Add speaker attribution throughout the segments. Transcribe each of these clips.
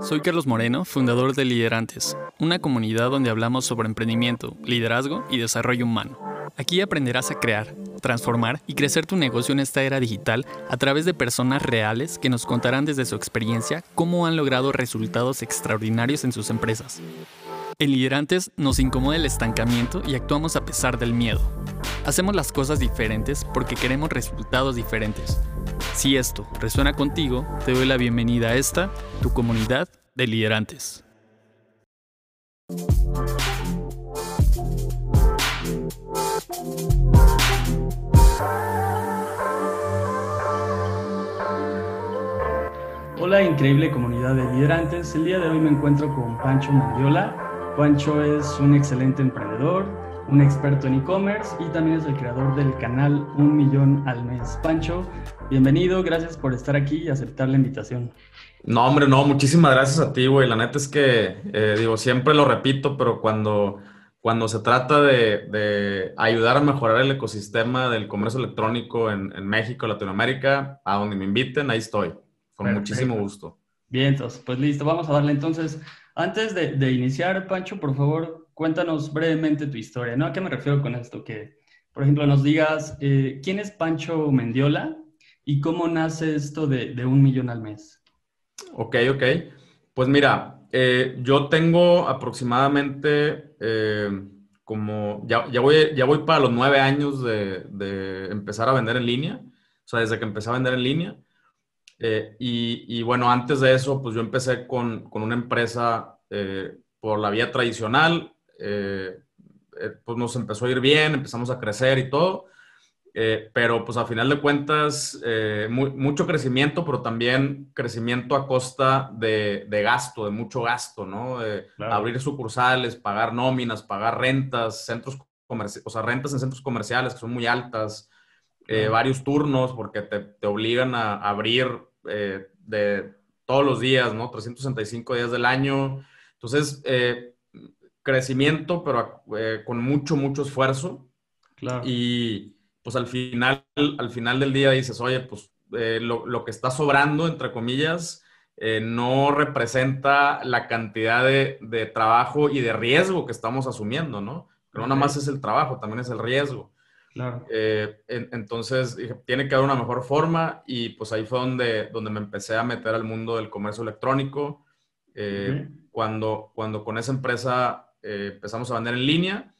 Speaker 1: Soy Carlos Moreno, fundador de Liderantes, una comunidad donde hablamos sobre emprendimiento, liderazgo y desarrollo humano. Aquí aprenderás a crear, transformar y crecer tu negocio en esta era digital a través de personas reales que nos contarán desde su experiencia cómo han logrado resultados extraordinarios en sus empresas. En Liderantes nos incomoda el estancamiento y actuamos a pesar del miedo. Hacemos las cosas diferentes porque queremos resultados diferentes. Si esto resuena contigo, te doy la bienvenida a esta, tu comunidad de liderantes.
Speaker 2: Hola increíble comunidad de liderantes, el día de hoy me encuentro con Pancho Mandiola. Pancho es un excelente emprendedor, un experto en e-commerce y también es el creador del canal Un Millón al Mes. Pancho, bienvenido, gracias por estar aquí y aceptar la invitación.
Speaker 3: No, hombre, no, muchísimas gracias a ti, güey. La neta es que, eh, digo, siempre lo repito, pero cuando, cuando se trata de, ayudar a mejorar el ecosistema del comercio electrónico en, México, Latinoamérica, a donde me inviten, ahí estoy. Con muchísimo gusto.
Speaker 2: Bien, entonces, pues listo, vamos a darle entonces. Antes de, de iniciar, Pancho, por favor, cuéntanos brevemente tu historia, ¿no? ¿A qué me refiero con esto? Que, por ejemplo, nos digas eh, quién es Pancho Mendiola y cómo nace esto de, un millón al mes.
Speaker 3: Ok, ok. Pues mira, eh, yo tengo aproximadamente eh, como, ya, voy, ya voy para los nueve años de, empezar a vender en línea, o sea, desde que empecé a vender en línea. Y, bueno, antes de eso, pues yo empecé con, con una empresa por la vía tradicional, eh, eh, pues nos empezó a ir bien, empezamos a crecer y todo, eh, pero pues a final de cuentas, mucho crecimiento, pero también crecimiento a costa de, gasto, de mucho gasto, ¿no? Abrir sucursales, pagar nóminas, pagar rentas, centros comerciales, o sea, rentas en centros comerciales que son muy altas, varios turnos porque te, te obligan a abrir de todos los días, ¿no? 365 días del año. Entonces, crecimiento, pero eh, con mucho, mucho esfuerzo. Claro. Y pues al final, al final del día dices, oye, pues eh, lo, que está sobrando, entre comillas, eh, no representa la cantidad de, trabajo y de riesgo que estamos asumiendo, ¿no? Pero no nada más es el trabajo, también es el riesgo. Claro. entonces, dije, tiene que haber una mejor forma y pues ahí fue donde, donde me empecé a meter al mundo del comercio electrónico. cuando, cuando con esa empresa eh, empezamos a vender en línea.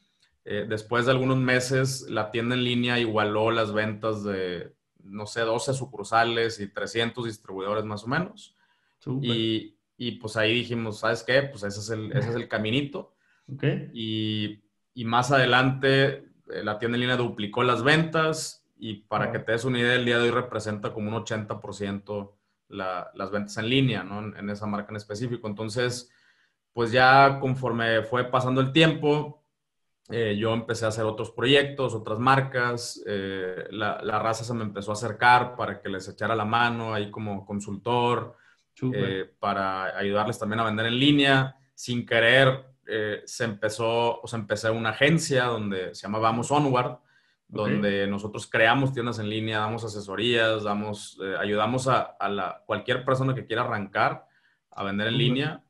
Speaker 3: Eh, después de algunos meses, la tienda en línea igualó las ventas de, no sé, 12 sucursales y 300 distribuidores más o menos. Y, y, pues ahí dijimos, ¿sabes qué? Pues ese es el, ese es el caminito. Okay. Y, y, más adelante, eh, la tienda en línea duplicó las ventas y para que te des una idea, el día de hoy representa como un 80% la, las ventas en línea, ¿no? En, en, esa marca en específico. Entonces, pues ya conforme fue pasando el tiempo, eh, yo empecé a hacer otros proyectos, otras marcas, eh, la, raza se me empezó a acercar para que les echara la mano ahí como consultor, eh, para ayudarles también a vender en línea. Sin querer, se empezó, o sea, empecé una agencia donde se llama Vamos Onward, donde nosotros creamos tiendas en línea, damos asesorías, damos, ayudamos a, la, cualquier persona que quiera arrancar a vender en línea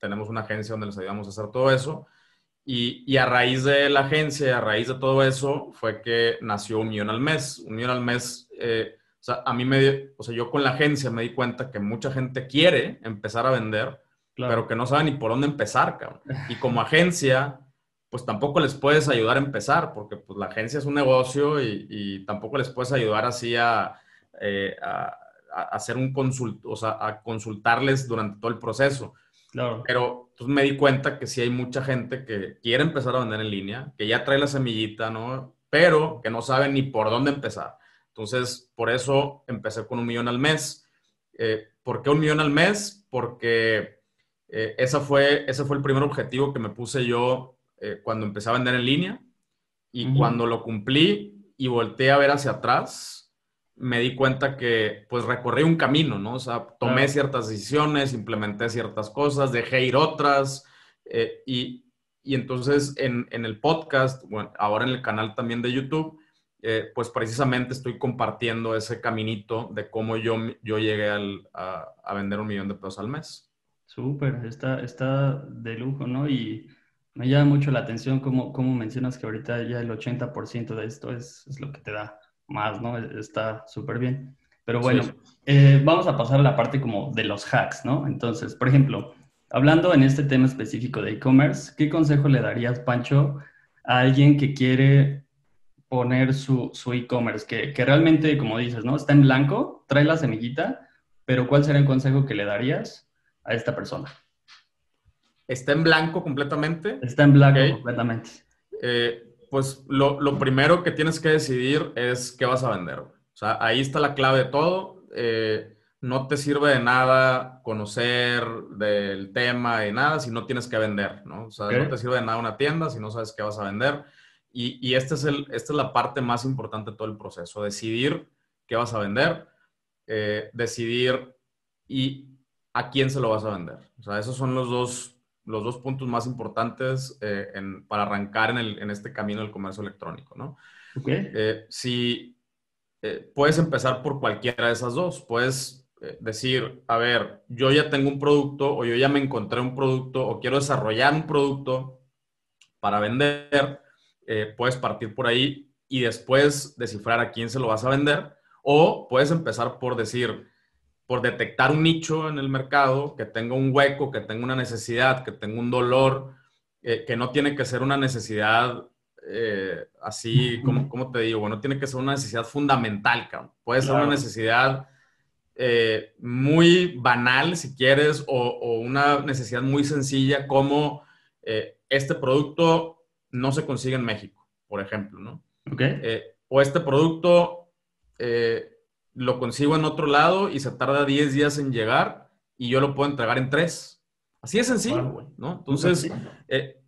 Speaker 3: tenemos una agencia donde les ayudamos a hacer todo eso. Y, y, a raíz de la agencia, a raíz de todo eso, fue que nació un millón al mes. Un millón al mes, eh, o sea, a mí me, o sea, yo con la agencia me di cuenta que mucha gente quiere empezar a vender, pero que no sabe ni por dónde empezar, cabrón. Y como agencia, pues tampoco les puedes ayudar a empezar, porque pues la agencia es un negocio y, y tampoco les puedes ayudar así a, eh, a, a hacer un consult, o sea, a consultarles durante todo el proceso. Pero pues, me di cuenta que sí hay mucha gente que quiere empezar a vender en línea, que ya trae la semillita, ¿no? Pero que no sabe ni por dónde empezar. Entonces, por eso empecé con un millón al mes. Eh, ¿Por qué un millón al mes? Porque eh, esa fue, ese fue el primer objetivo que me puse yo eh, cuando empecé a vender en línea. Y cuando lo cumplí y volteé a ver hacia atrás, me di cuenta que pues recorrí un camino, ¿no? O sea, tomé ciertas decisiones, implementé ciertas cosas, dejé ir otras eh, y, y, entonces en, en, el podcast, bueno, ahora en el canal también de YouTube, pues precisamente estoy compartiendo ese caminito de cómo yo, yo llegué a, a, vender un millón de pesos al mes.
Speaker 2: Súper, está, está de lujo, ¿no? Y me llama mucho la atención cómo, cómo mencionas que ahorita ya el 80% de esto es, es, lo que te da más, ¿no? Está súper bien. Pero bueno, eh, vamos a pasar a la parte como de los hacks, ¿no? Entonces, por ejemplo, hablando en este tema específico de e-commerce, ¿qué consejo le darías, Pancho, a alguien que quiere poner su, su e-commerce, que, que, realmente, como dices, ¿no? Está en blanco, trae la semillita, pero ¿cuál sería el consejo que le darías a esta persona?
Speaker 3: ¿Está en blanco completamente?
Speaker 2: Está en blanco completamente.
Speaker 3: Eh, pues lo, lo, primero que tienes que decidir es qué vas a vender. O sea, ahí está la clave de todo. Eh, no te sirve de nada conocer del tema y nada si no tienes que vender, ¿no? O sea, no te sirve de nada una tienda si no sabes qué vas a vender. Y, y este es el, esta es la parte más importante de todo el proceso, decidir qué vas a vender, eh, decidir y a quién se lo vas a vender. O sea, esos son los dos, los dos puntos más importantes eh, en, para arrancar en, el, en, este camino del comercio electrónico, ¿no?
Speaker 2: Okay.
Speaker 3: Eh, si puedes empezar por cualquiera de esas dos, puedes decir, a ver, yo ya tengo un producto o yo ya me encontré un producto o quiero desarrollar un producto para vender, eh, puedes partir por ahí y después descifrar a quién se lo vas a vender. O puedes empezar por decir, por detectar un nicho en el mercado que tenga un hueco, que tenga una necesidad, que tenga un dolor, eh, que no tiene que ser una necesidad eh, así, como, como, te digo? Bueno, tiene que ser una necesidad fundamental, Puede ser una necesidad muy banal, si quieres, o, o, una necesidad muy sencilla como este producto no se consigue en México, por ejemplo, ¿no? Eh, o este producto eh, lo consigo en otro lado y se tarda 10 días en llegar y yo lo puedo entregar en 3. Así es sencillo, ¿no? Entonces, eh,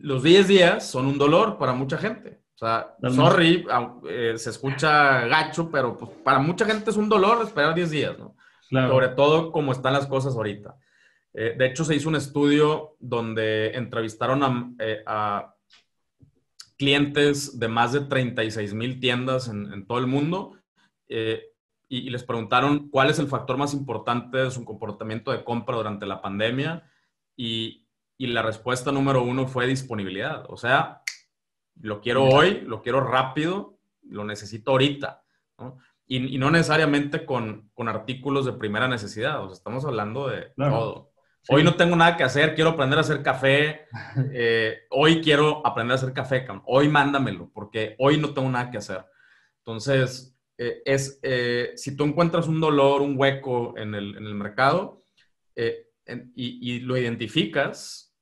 Speaker 3: los 10 días son un dolor para mucha gente. O sea, sorry, se escucha gacho, pero pues, para mucha gente es un dolor esperar 10 días, ¿no? Sobre todo como están las cosas ahorita. Eh, de hecho, se hizo un estudio donde entrevistaron a, eh, clientes de más de 36 mil tiendas en, todo el mundo eh, y, les preguntaron cuál es el factor más importante de su comportamiento de compra durante la pandemia y, la respuesta número uno fue disponibilidad. O sea, lo quiero hoy, lo quiero rápido, lo necesito ahorita. Y, no necesariamente con, artículos de primera necesidad. O sea, estamos hablando de todo. Hoy no tengo nada que hacer, quiero aprender a hacer café. Eh, hoy quiero aprender a hacer café, hoy mándamelo, porque hoy no tengo nada que hacer. Entonces, eh, es, eh, si tú encuentras un dolor, un hueco en el, en el mercado y, y, lo identificas,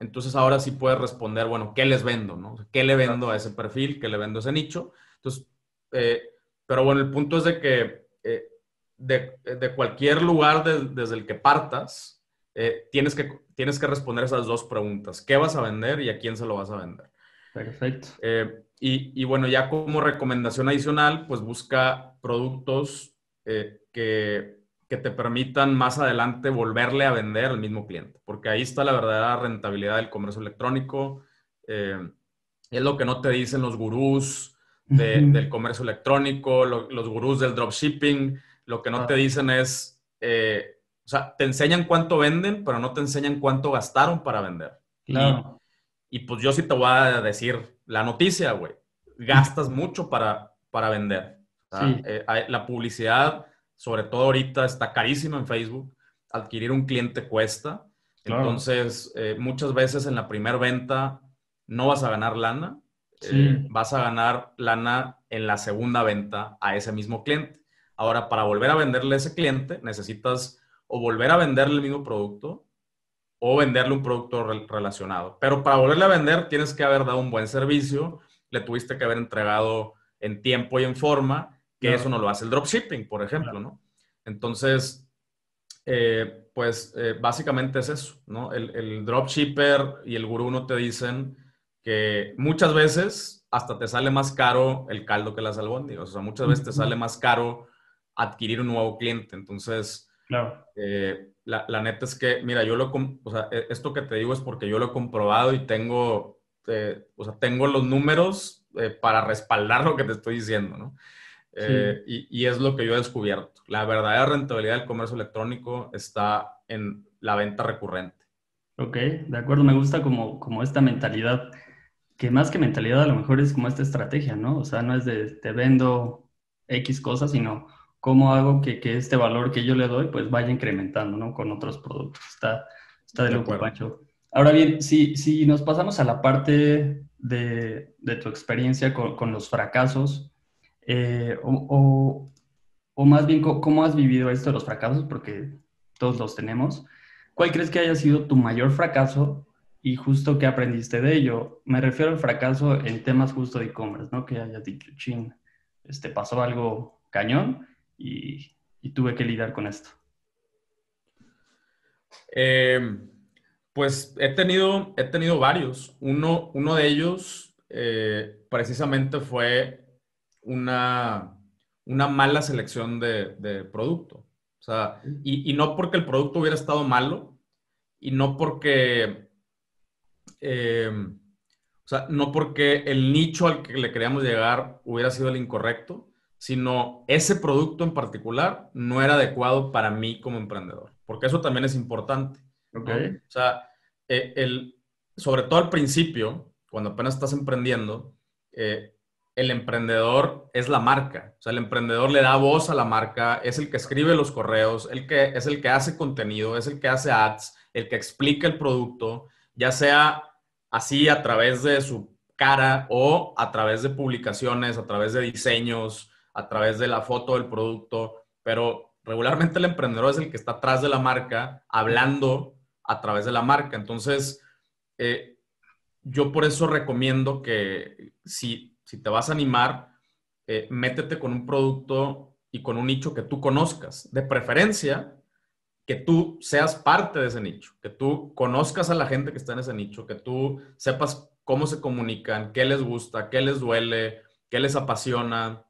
Speaker 3: entonces ahora sí puedes responder, bueno, ¿qué les vendo? No? ¿Qué le vendo a ese perfil? ¿Qué le vendo a ese nicho? Entonces, pero bueno, el punto es de que de, de, cualquier lugar desde el que partas, eh, tienes, que, tienes que responder esas dos preguntas. ¿Qué vas a vender y a quién se lo vas a vender?
Speaker 2: Perfecto.
Speaker 3: Eh, y, y, bueno, ya como recomendación adicional, pues busca productos eh, que, que, te permitan más adelante volverle a vender al mismo cliente, porque ahí está la verdadera rentabilidad del comercio electrónico. es lo que no te dicen los gurús del comercio electrónico, los gurús del dropshipping. Lo que no ah. te dicen es o sea, te enseñan cuánto venden, pero no te enseñan cuánto gastaron para vender.
Speaker 2: Claro.
Speaker 3: Y, pues yo sí te voy a decir la noticia, güey. Gastas mucho para, para vender. Eh, la publicidad, sobre todo ahorita, está carísima en Facebook. Adquirir un cliente cuesta. Entonces, eh, muchas veces en la primera venta no vas a ganar lana. Eh, vas a ganar lana en la segunda venta a ese mismo cliente. Ahora, para volver a venderle a ese cliente, necesitas o volver a venderle el mismo producto o venderle un producto relacionado. Pero para volverle a vender tienes que haber dado un buen servicio, le tuviste que haber entregado en tiempo y en forma, que eso no lo hace el dropshipping, por ejemplo, ¿no? Entonces, eh, pues eh, básicamente es eso, ¿no? El, el, dropshipper y el gurú no te dicen que muchas veces hasta te sale más caro el caldo que las albóndigas, o sea, muchas veces te sale más caro adquirir un nuevo cliente. Entonces,
Speaker 2: Claro.
Speaker 3: Eh, la, la, neta es que, mira, yo lo, o sea, e, esto que te digo es porque yo lo he comprobado y tengo, eh, o sea, tengo los números eh, para respaldar lo que te estoy diciendo, ¿no? Eh, y, es lo que yo he descubierto. La verdadera rentabilidad del comercio electrónico está en la venta recurrente.
Speaker 2: Ok, de acuerdo, me gusta como, como esta mentalidad, que más que mentalidad a lo mejor es como esta estrategia, ¿no? O sea, no es de te vendo X cosas, sino cómo hago que, que este valor que yo le doy pues vaya incrementando, ¿no? Con otros productos. Está, está de, de loco, Pancho. Ahora bien, si, si nos pasamos a la parte de, de tu experiencia con, con los fracasos, eh, o, o, más bien, ¿cómo has vivido esto de los fracasos? Porque todos los tenemos. ¿Cuál crees que haya sido tu mayor fracaso y justo qué aprendiste de ello? Me refiero al fracaso en temas justo de e-commerce, ¿no? Que hayas dicho, ching, este, pasó algo cañón y, y tuve que lidiar con esto.
Speaker 3: Eh, pues he tenido, he tenido varios. Uno, uno de ellos eh, precisamente fue una, una mala selección de, producto. O sea, y, no porque el producto hubiera estado malo y no porque, em, o sea, no porque el nicho al que le queríamos llegar hubiera sido el incorrecto, sino ese producto en particular no era adecuado para mí como emprendedor, porque eso también es importante.
Speaker 2: Okay.
Speaker 3: O sea, eh, el, sobre todo al principio, cuando apenas estás emprendiendo, eh, el emprendedor es la marca. O sea, el emprendedor le da voz a la marca, es el que escribe los correos, el que, es el que hace contenido, es el que hace ads, el que explica el producto, ya sea así a través de su cara o a través de publicaciones, a través de diseños, a través de la foto del producto, pero regularmente el emprendedor es el que está atrás de la marca hablando a través de la marca. Entonces, eh, yo por eso recomiendo que si, si te vas a animar, eh, métete con un producto y con un nicho que tú conozcas. De preferencia, que tú seas parte de ese nicho, que tú conozcas a la gente que está en ese nicho, que tú sepas cómo se comunican, qué les gusta, qué les duele, qué les apasiona,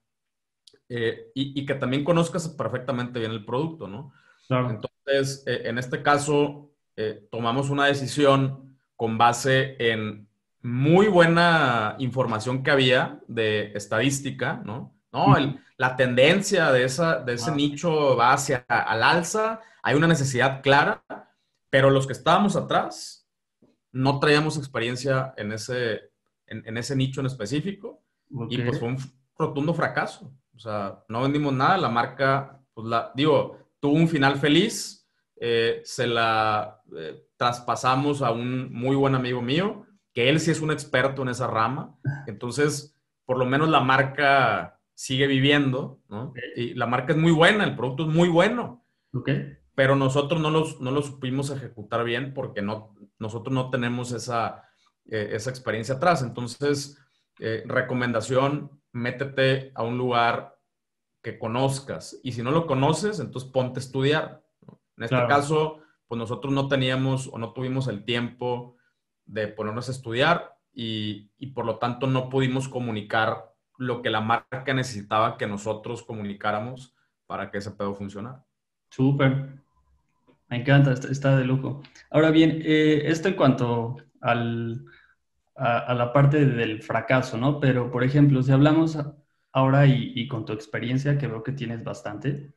Speaker 3: eh, y, que también conozcas perfectamente bien el producto, ¿no? Entonces, en este caso, eh, tomamos una decisión con base en muy buena información que había de estadística, ¿no? No, la tendencia de, esa, de ese nicho va hacia al alza, hay una necesidad clara, pero los que estábamos atrás no traíamos experiencia en ese, en, ese nicho en específico y pues fue un rotundo fracaso. O sea, no vendimos nada, la marca, pues la, digo, tuvo un final feliz, eh, se la eh, traspasamos a un muy buen amigo mío, que él sí es un experto en esa rama. Entonces, por lo menos la marca sigue viviendo, ¿no? Y la marca es muy buena, el producto es muy bueno.
Speaker 2: Okay.
Speaker 3: Pero nosotros no, los, no lo supimos ejecutar bien porque no, nosotros no tenemos esa, eh, esa experiencia atrás. Entonces, recomendación, métete a un lugar que conozcas. Y si no lo conoces, entonces ponte a estudiar. En este caso, pues nosotros no teníamos o no tuvimos el tiempo de ponernos a estudiar y, por lo tanto no pudimos comunicar lo que la marca necesitaba que nosotros comunicáramos para que ese pedo funcionara.
Speaker 2: Súper. Me encanta, está de lujo. Ahora bien, eh, esto en cuanto al, a, la parte del fracaso, ¿no? Pero, por ejemplo, si hablamos ahora y, y, con tu experiencia, que veo que tienes bastante,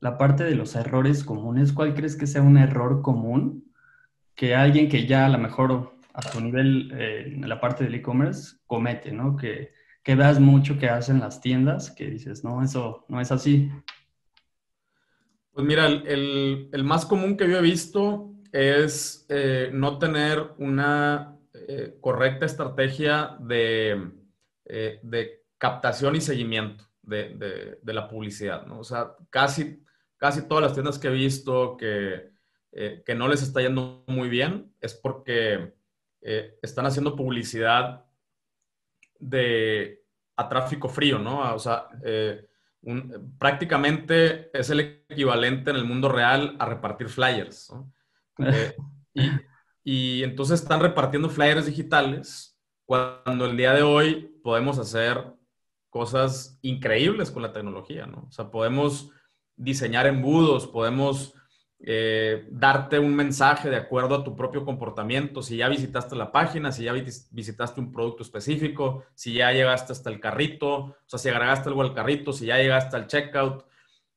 Speaker 2: la parte de los errores comunes, ¿cuál crees que sea un error común que alguien que ya a lo mejor a tu nivel eh, en la parte del e-commerce comete, ¿no? Que, que veas mucho que hacen las tiendas, que dices, no, eso no es así.
Speaker 3: Pues mira, el, más común que yo he visto es eh, no tener una eh, correcta estrategia de, de, captación y seguimiento de, de, la publicidad, ¿no? O sea, casi casi todas las tiendas que he visto que, eh, que no les está yendo muy bien es porque eh, están haciendo publicidad de, a tráfico frío, ¿no? O sea, eh, prácticamente es el equivalente en el mundo real a repartir flyers, ¿no? y, y entonces están repartiendo flyers digitales cuando el día de hoy podemos hacer cosas increíbles con la tecnología, ¿no? O sea, podemos diseñar embudos, podemos eh, darte un mensaje de acuerdo a tu propio comportamiento, si ya visitaste la página, si ya visitaste un producto específico, si ya llegaste hasta el carrito, o sea, si agregaste algo al carrito, si ya llegaste al checkout,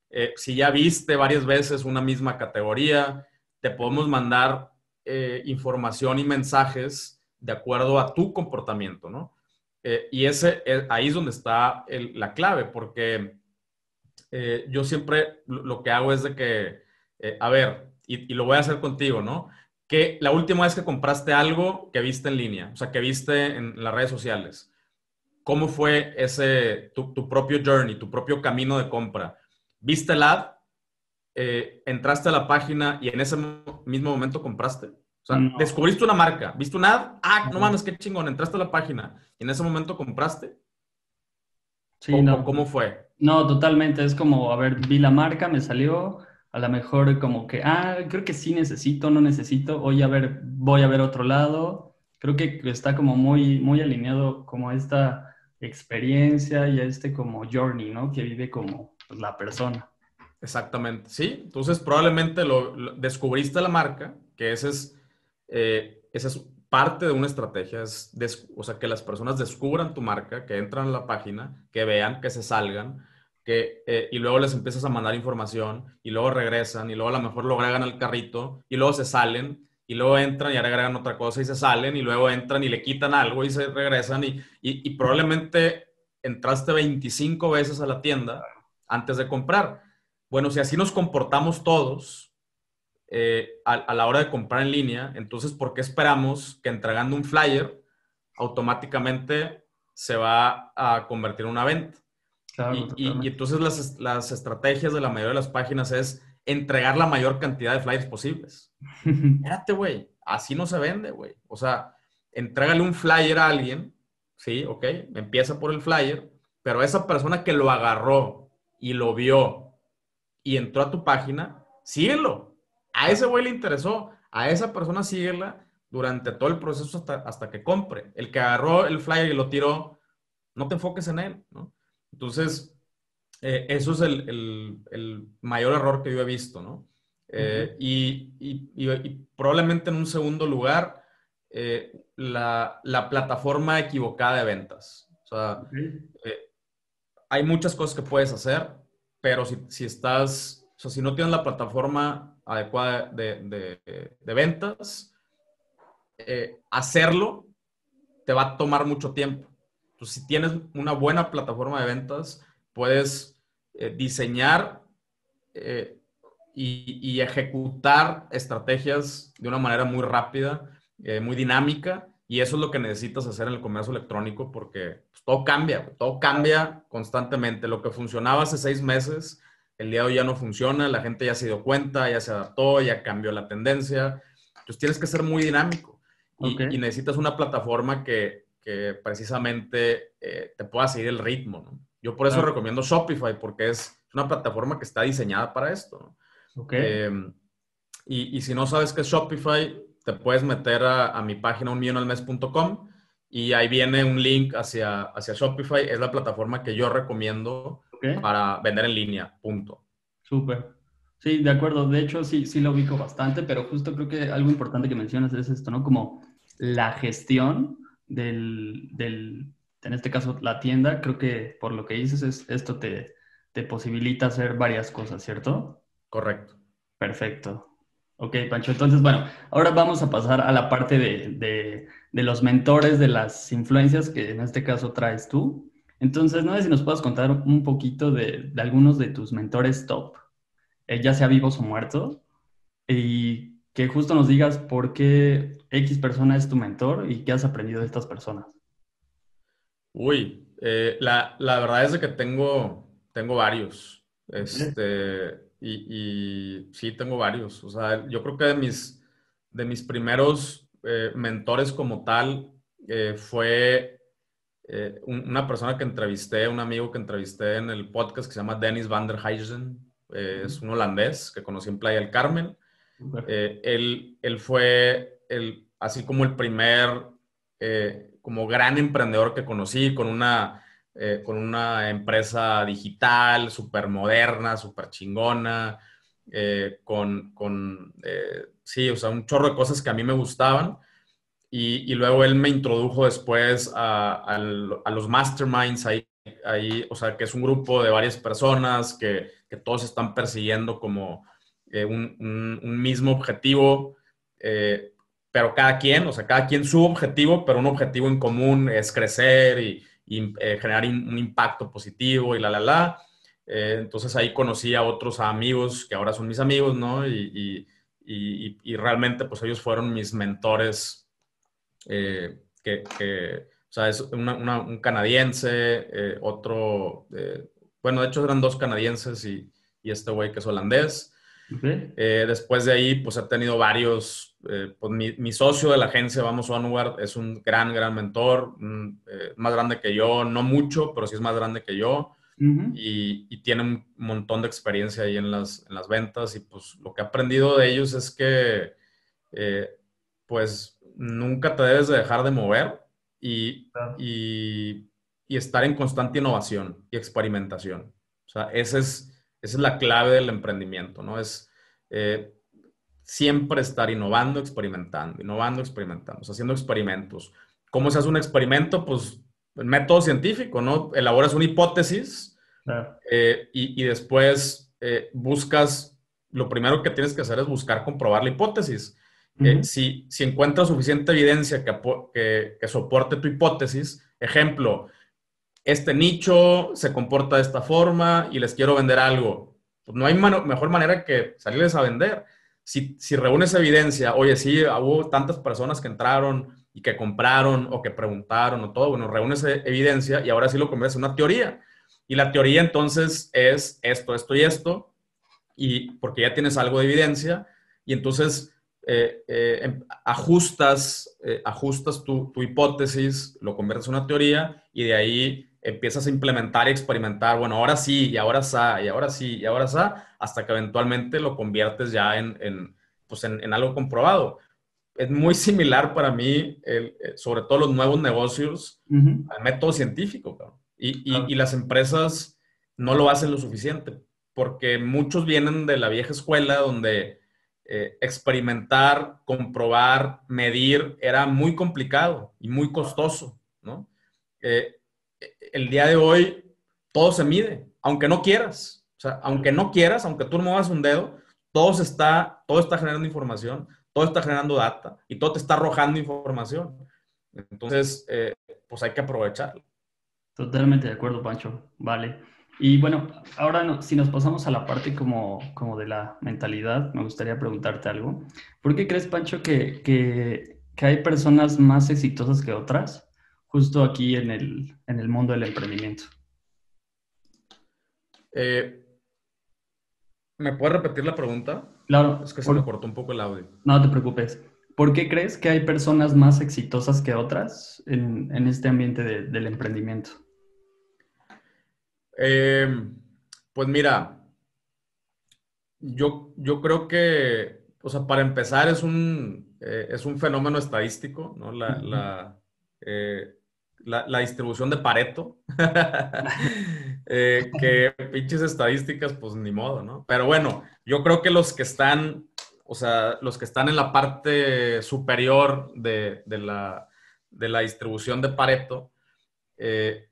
Speaker 3: eh, si ya viste varias veces una misma categoría, te podemos mandar eh, información y mensajes de acuerdo a tu comportamiento, ¿no? Y ese, ahí es donde está la clave, porque yo siempre lo que hago es de que eh, a ver, y, lo voy a hacer contigo, ¿no? Que la última vez que compraste algo que viste en línea, o sea, que viste en, las redes sociales, ¿cómo fue ese, tu, propio journey, tu propio camino de compra? ¿Viste el ad? Eh, ¿Entraste a la página y en ese mismo momento compraste? O sea, descubriste una marca, viste un ad, ah, no mames, qué chingón, entraste a la página y en ese momento compraste.
Speaker 2: Sí, no.
Speaker 3: ¿Cómo fue?
Speaker 2: No, totalmente. Es como, a ver, vi la marca, me salió, a lo mejor como que, ah, creo que sí necesito, no necesito, hoy a ver, voy a ver otro lado. Creo que está como muy, muy alineado como a esta experiencia y a este como journey, ¿no? Que vive como pues, la persona.
Speaker 3: Exactamente, sí. Entonces probablemente lo, descubriste la marca, que ese es, eh, esa es parte de una estrategia, es o sea, que las personas descubran tu marca, que entran a la página, que vean, que se salgan que, eh, y luego les empiezas a mandar información y luego regresan y luego a lo mejor lo agregan al carrito y luego se salen y luego entran y agregan otra cosa y se salen y luego entran y le quitan algo y se regresan y, y, probablemente entraste 25 veces a la tienda antes de comprar. Bueno, si así nos comportamos todos eh, a, a, la hora de comprar en línea, entonces, ¿por qué esperamos que entregando un flyer automáticamente se va a convertir en una venta? y, entonces las, las, estrategias de la mayoría de las páginas es entregar la mayor cantidad de flyers posibles. Espérate, güey, así no se vende, güey. O sea, entrégale un flyer a alguien, sí, ok, empieza por el flyer, pero esa persona que lo agarró y lo vio y entró a tu página, síguelo. A ese güey le interesó, a esa persona síguela durante todo el proceso hasta, hasta que compre. El que agarró el flyer y lo tiró, no te enfoques en él, ¿no? Entonces, eh, eso es el, mayor error que yo he visto, ¿no? Eh, y, probablemente en un segundo lugar, eh, la, plataforma equivocada de ventas. O sea, hay muchas cosas que puedes hacer, pero si, estás, o sea, si no tienes la plataforma adecuada de, de ventas, hacerlo te va a tomar mucho tiempo. Entonces, si tienes una buena plataforma de ventas, puedes eh, diseñar eh, y, ejecutar estrategias de una manera muy rápida, eh, muy dinámica, y eso es lo que necesitas hacer en el comercio electrónico porque pues, todo cambia, todo cambia constantemente. Lo que funcionaba hace seis meses, el día de hoy ya no funciona, la gente ya se dio cuenta, ya se adaptó, ya cambió la tendencia. Entonces tienes que ser muy dinámico y necesitas una plataforma que, que precisamente eh, te pueda seguir el ritmo. ¿no? Yo por eso recomiendo Shopify, porque es una plataforma que está diseñada para esto. ¿no? Em, y, y, si no sabes qué es Shopify, te puedes meter a, a mi página unmillonalmes.com y ahí viene un link hacia, hacia Shopify. Es la plataforma que yo recomiendo para vender en línea, punto.
Speaker 2: Súper. Sí, de acuerdo. De hecho, sí, sí lo ubico bastante, pero justo creo que algo importante que mencionas es esto, ¿no? Como la gestión del, del, en este caso, la tienda, creo que por lo que dices, es, esto te, te posibilita hacer varias cosas, ¿cierto?
Speaker 3: Correcto.
Speaker 2: Perfecto. Ok, Pancho. Entonces, bueno, ahora vamos a pasar a la parte de, de, de, los mentores, de las influencias que en este caso traes tú. Entonces, no sé si nos puedes contar un poquito de, algunos de tus mentores top, eh, ya sea vivos o muertos, y que justo nos digas por qué X persona es tu mentor y qué has aprendido de estas personas.
Speaker 3: Uy, eh, la, verdad es que tengo, tengo varios. Este, y, sí, tengo varios. O sea, yo creo que de mis, de mis primeros eh, mentores como tal eh, una persona que entrevisté, un amigo que entrevisté en el podcast que se llama Dennis van der Heijzen. es un holandés que conocí en Playa del Carmen. él, él fue el, así como el primer, eh, como gran emprendedor que conocí con una, eh, con una empresa digital súper moderna, súper chingona. con, con sí, o sea, un chorro de cosas que a mí me gustaban. Y, luego él me introdujo después a, los masterminds ahí, ahí, o sea, que es un grupo de varias personas que, que todos están persiguiendo como un, un, mismo objetivo, pero cada quien, o sea, cada quien su objetivo, pero un objetivo en común es crecer y, eh, generar un impacto positivo y la, la, la. Eh, entonces ahí conocí a otros amigos que ahora son mis amigos, ¿no? Y, y, y realmente pues ellos fueron mis mentores, eh, que, que, o sea, es un canadiense, otro, bueno, de hecho eran dos canadienses y, este güey que es holandés. después de ahí, pues he tenido varios eh, pues mi, socio de la agencia, Vamos Onward, es un gran, gran mentor, eh, más grande que yo, no mucho, pero sí es más grande que yo. y, tiene un montón de experiencia ahí en las, en las ventas y pues lo que he aprendido de ellos es que eh, pues nunca te debes de dejar de mover y, y, y, estar en constante innovación y experimentación. O sea, esa es, esa es la clave del emprendimiento, ¿no? Es siempre estar innovando, experimentando, innovando, experimentando, haciendo experimentos. ¿Cómo se hace un experimento? Pues el método científico, ¿no? Elaboras una hipótesis eh, y, después eh, buscas, lo primero que tienes que hacer es buscar comprobar la hipótesis. Eh, si, si encuentras suficiente evidencia que, que, soporte tu hipótesis, ejemplo, este nicho se comporta de esta forma y les quiero vender algo, pues no hay mejor manera que salirles a vender si, si reúnes evidencia, oye, sí, hubo tantas personas que entraron y que compraron o que preguntaron o todo, bueno, reúnes e, evidencia y ahora sí lo conviertes en una teoría. Y la teoría entonces es esto, esto y esto, y porque ya tienes algo de evidencia, y entonces eh, eh, em, ajustas, eh, ajustas tu, tu, hipótesis, lo conviertes en una teoría, y de ahí empiezas a implementar y experimentar, bueno, ahora sí, y ahora sa, y ahora sí, y ahora sa, hasta que eventualmente lo conviertes ya en, en pues en, algo comprobado. Es muy similar para mí, el, eh, sobre todo los nuevos negocios, al método científico. Y, y, y, las empresas no lo hacen lo suficiente, porque muchos vienen de la vieja escuela donde eh, experimentar, comprobar, medir era muy complicado y muy costoso, ¿no? Eh, el día de hoy todo se mide, aunque no quieras. O sea, aunque no quieras, aunque tú no muevas un dedo, todo, está, todo está generando información, todo está generando data y todo te está arrojando información. Entonces, eh, pues hay que aprovecharlo.
Speaker 2: Totalmente de acuerdo, Pancho. Vale. Y bueno, ahora si nos pasamos a la parte como, como de la mentalidad, me gustaría preguntarte algo. ¿Por qué crees, Pancho, que, que, que hay personas más exitosas que otras? justo aquí en el, en el mundo del emprendimiento.
Speaker 3: Eh, ¿Me puedes repetir la pregunta?
Speaker 2: Claro.
Speaker 3: Es que se me cortó un poco el audio.
Speaker 2: No te preocupes. ¿Por qué crees que hay personas más exitosas que otras en, en este ambiente del emprendimiento?
Speaker 3: Eh, pues mira, yo, yo creo que, o sea, para empezar es un, eh, es un fenómeno estadístico, ¿no? La, la la, distribución de Pareto, eh, que pinches estadísticas, pues ni modo, ¿no? Pero bueno, yo creo que los que están, o sea, los que están en la parte superior de, la, distribución de Pareto, eh,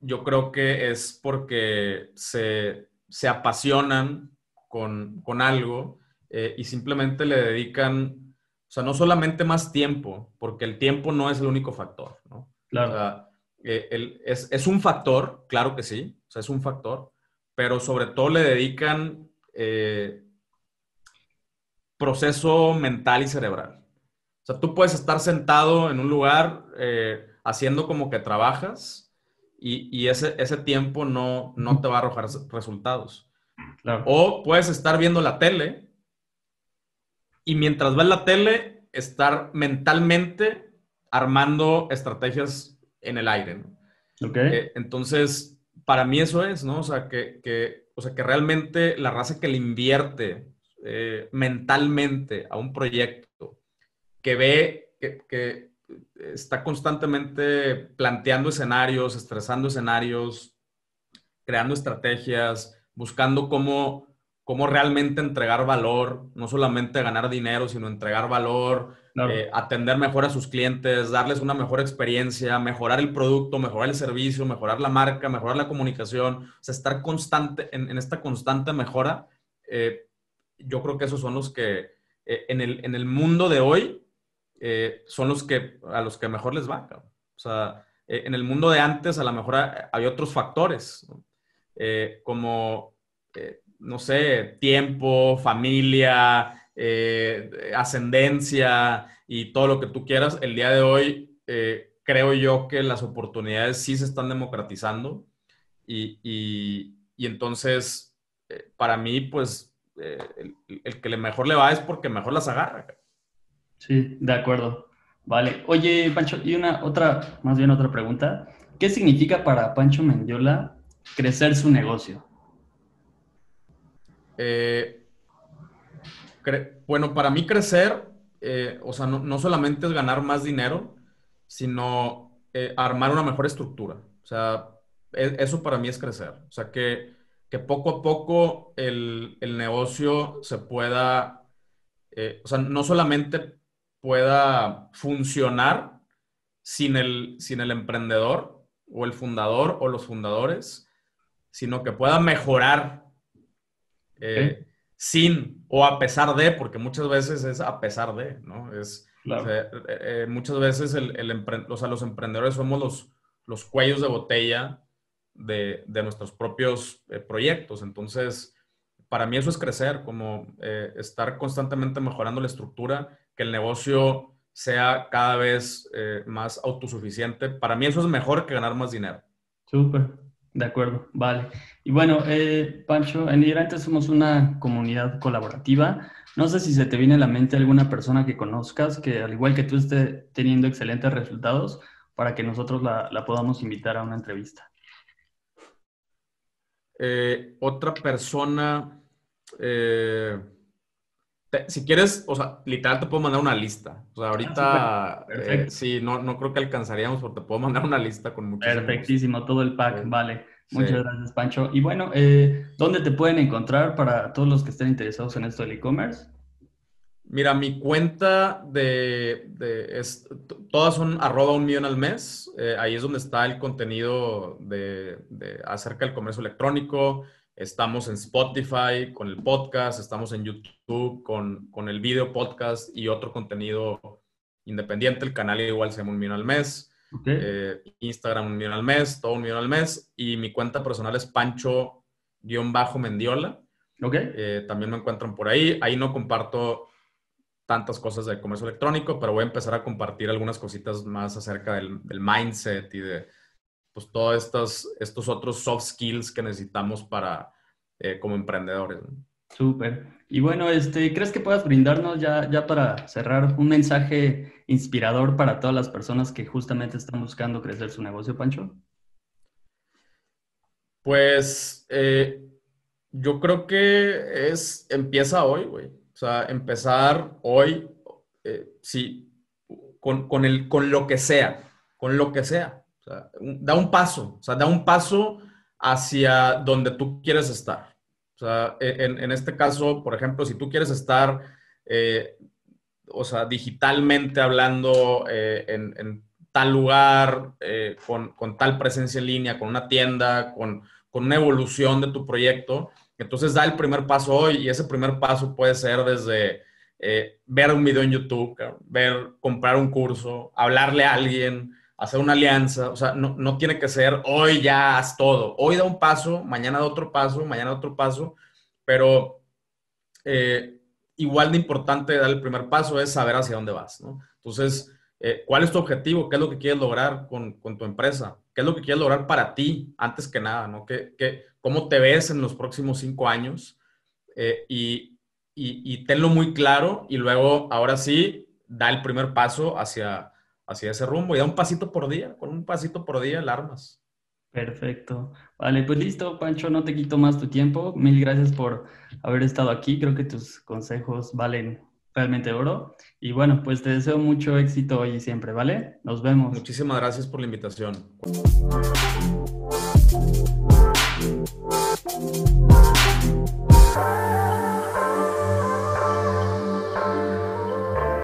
Speaker 3: yo creo que es porque se, apasionan con, algo eh, y simplemente le dedican, o sea, no solamente más tiempo, porque el tiempo no es el único factor, ¿no? Claro. Eh, es, un factor, claro que sí, o sea, es un factor, pero sobre todo le dedican eh, proceso mental y cerebral. O sea, tú puedes estar sentado en un lugar haciendo como que trabajas y, ese, ese, tiempo no, no te va a arrojar resultados. O puedes estar viendo la tele y mientras ves la tele, estar mentalmente armando estrategias en el aire, ¿no? Eh, entonces, para mí eso es, ¿no? O sea, que, o sea, que realmente la raza que le invierte eh, mentalmente a un proyecto, que ve, que, está constantemente planteando escenarios, estresando escenarios, creando estrategias, buscando cómo, cómo realmente entregar valor, no solamente ganar dinero, sino entregar valor, eh, atender mejor a sus clientes, darles una mejor experiencia, mejorar el producto, mejorar el servicio, mejorar la marca, mejorar la comunicación, o sea, estar constante en, esta constante mejora. Eh, yo creo que esos son los que eh, en, el, en, el, mundo de hoy son los que a los que mejor les va. O sea, en el mundo de antes a lo mejor hay otros factores, como no sé, tiempo, familia, eh, ascendencia y todo lo que tú quieras, el día de hoy eh, creo yo que las oportunidades sí se están democratizando y, entonces eh, para mí pues el, el, que mejor le va es porque mejor las agarra.
Speaker 2: Sí, de acuerdo. Vale. Oye, Pancho, y una otra, más bien otra pregunta. ¿Qué significa para Pancho Mendiola crecer su negocio?
Speaker 3: Eh, bueno, para mí crecer, eh, o sea, no, solamente es ganar más dinero, sino eh, armar una mejor estructura. O sea, e, eso para mí es crecer. O sea, que, poco a poco el, negocio se pueda, o sea, no solamente pueda funcionar sin el, sin el emprendedor o el fundador o los fundadores, sino que pueda mejorar eh, sin o a pesar de, porque muchas veces es a pesar de, ¿no? Es, eh, eh, muchas veces el, el o sea, los emprendedores somos los, los cuellos de botella de, de nuestros propios proyectos. Entonces, para mí eso es crecer, como estar constantemente mejorando la estructura, que el negocio sea cada vez más autosuficiente. Para mí eso es mejor que ganar más dinero.
Speaker 2: Súper. De acuerdo, vale. Y bueno, eh, Pancho, en Liderantes somos una comunidad colaborativa. No sé si se te viene a la mente alguna persona que conozcas que, al igual que tú, esté teniendo excelentes resultados para que nosotros la, podamos invitar a una entrevista.
Speaker 3: Eh, otra persona, eh, si quieres, o sea, literal te puedo mandar una lista. O sea, ahorita, ah, eh, sí, no, no creo que alcanzaríamos, pero te puedo mandar una lista con muchos.
Speaker 2: Perfectísimo, todo el pack, vale. Muchas gracias, Pancho. Y bueno, eh, ¿dónde te pueden encontrar para todos los que estén interesados en esto del e-commerce?
Speaker 3: Mira, mi cuenta de, de todas son arroba un millón al mes. Eh, ahí es donde está el contenido de, de, acerca del comercio electrónico. Estamos en Spotify con el podcast, estamos en YouTube con, con el video podcast y otro contenido independiente. El canal igual se llama Un Millón al Mes. Eh, Instagram Un Millón al Mes, todo Un Millón al Mes. Y mi cuenta personal es Pancho-Mendiola.
Speaker 2: Okay.
Speaker 3: Eh, también me encuentran por ahí. Ahí no comparto tantas cosas de comercio electrónico, pero voy a empezar a compartir algunas cositas más acerca del, del mindset y de pues todos estos, estos otros soft skills que necesitamos para, eh, como emprendedores.
Speaker 2: Súper. Y bueno, este, ¿crees que puedas brindarnos ya, ya para cerrar un mensaje inspirador para todas las personas que justamente están buscando crecer su negocio, Pancho?
Speaker 3: Pues eh, yo creo que es, empieza hoy, güey. O sea, empezar hoy, eh, sí, con, con, el, con lo que sea, con lo que sea da un paso, o sea, da un paso hacia donde tú quieres estar. O sea, en, este caso, por ejemplo, si tú quieres estar, eh, o sea, digitalmente hablando eh, en, tal lugar, eh, con, tal presencia en línea, con una tienda, con, una evolución de tu proyecto, entonces da el primer paso hoy y ese primer paso puede ser desde ver un video en YouTube, ver, comprar un curso, hablarle a alguien, hacer una alianza, o sea, no, no, tiene que ser hoy ya haz todo, hoy da un paso, mañana da otro paso, mañana otro paso, pero eh, igual de importante dar el primer paso es saber hacia dónde vas, ¿no? Entonces, eh, ¿cuál es tu objetivo? ¿Qué es lo que quieres lograr con, con, tu empresa? ¿Qué es lo que quieres lograr para ti antes que nada, ¿no? ¿Qué, qué, cómo te ves en los próximos cinco años? Eh, y, y, y tenlo muy claro y luego, ahora sí, da el primer paso hacia hacia ese rumbo y da un pasito por día, con un pasito por día alarmas.
Speaker 2: Perfecto. Vale, pues listo, Pancho, no te quito más tu tiempo. Mil gracias por haber estado aquí. Creo que tus consejos valen realmente oro. Y bueno, pues te deseo mucho éxito hoy y siempre, ¿vale? Nos vemos.
Speaker 3: Muchísimas gracias por la invitación.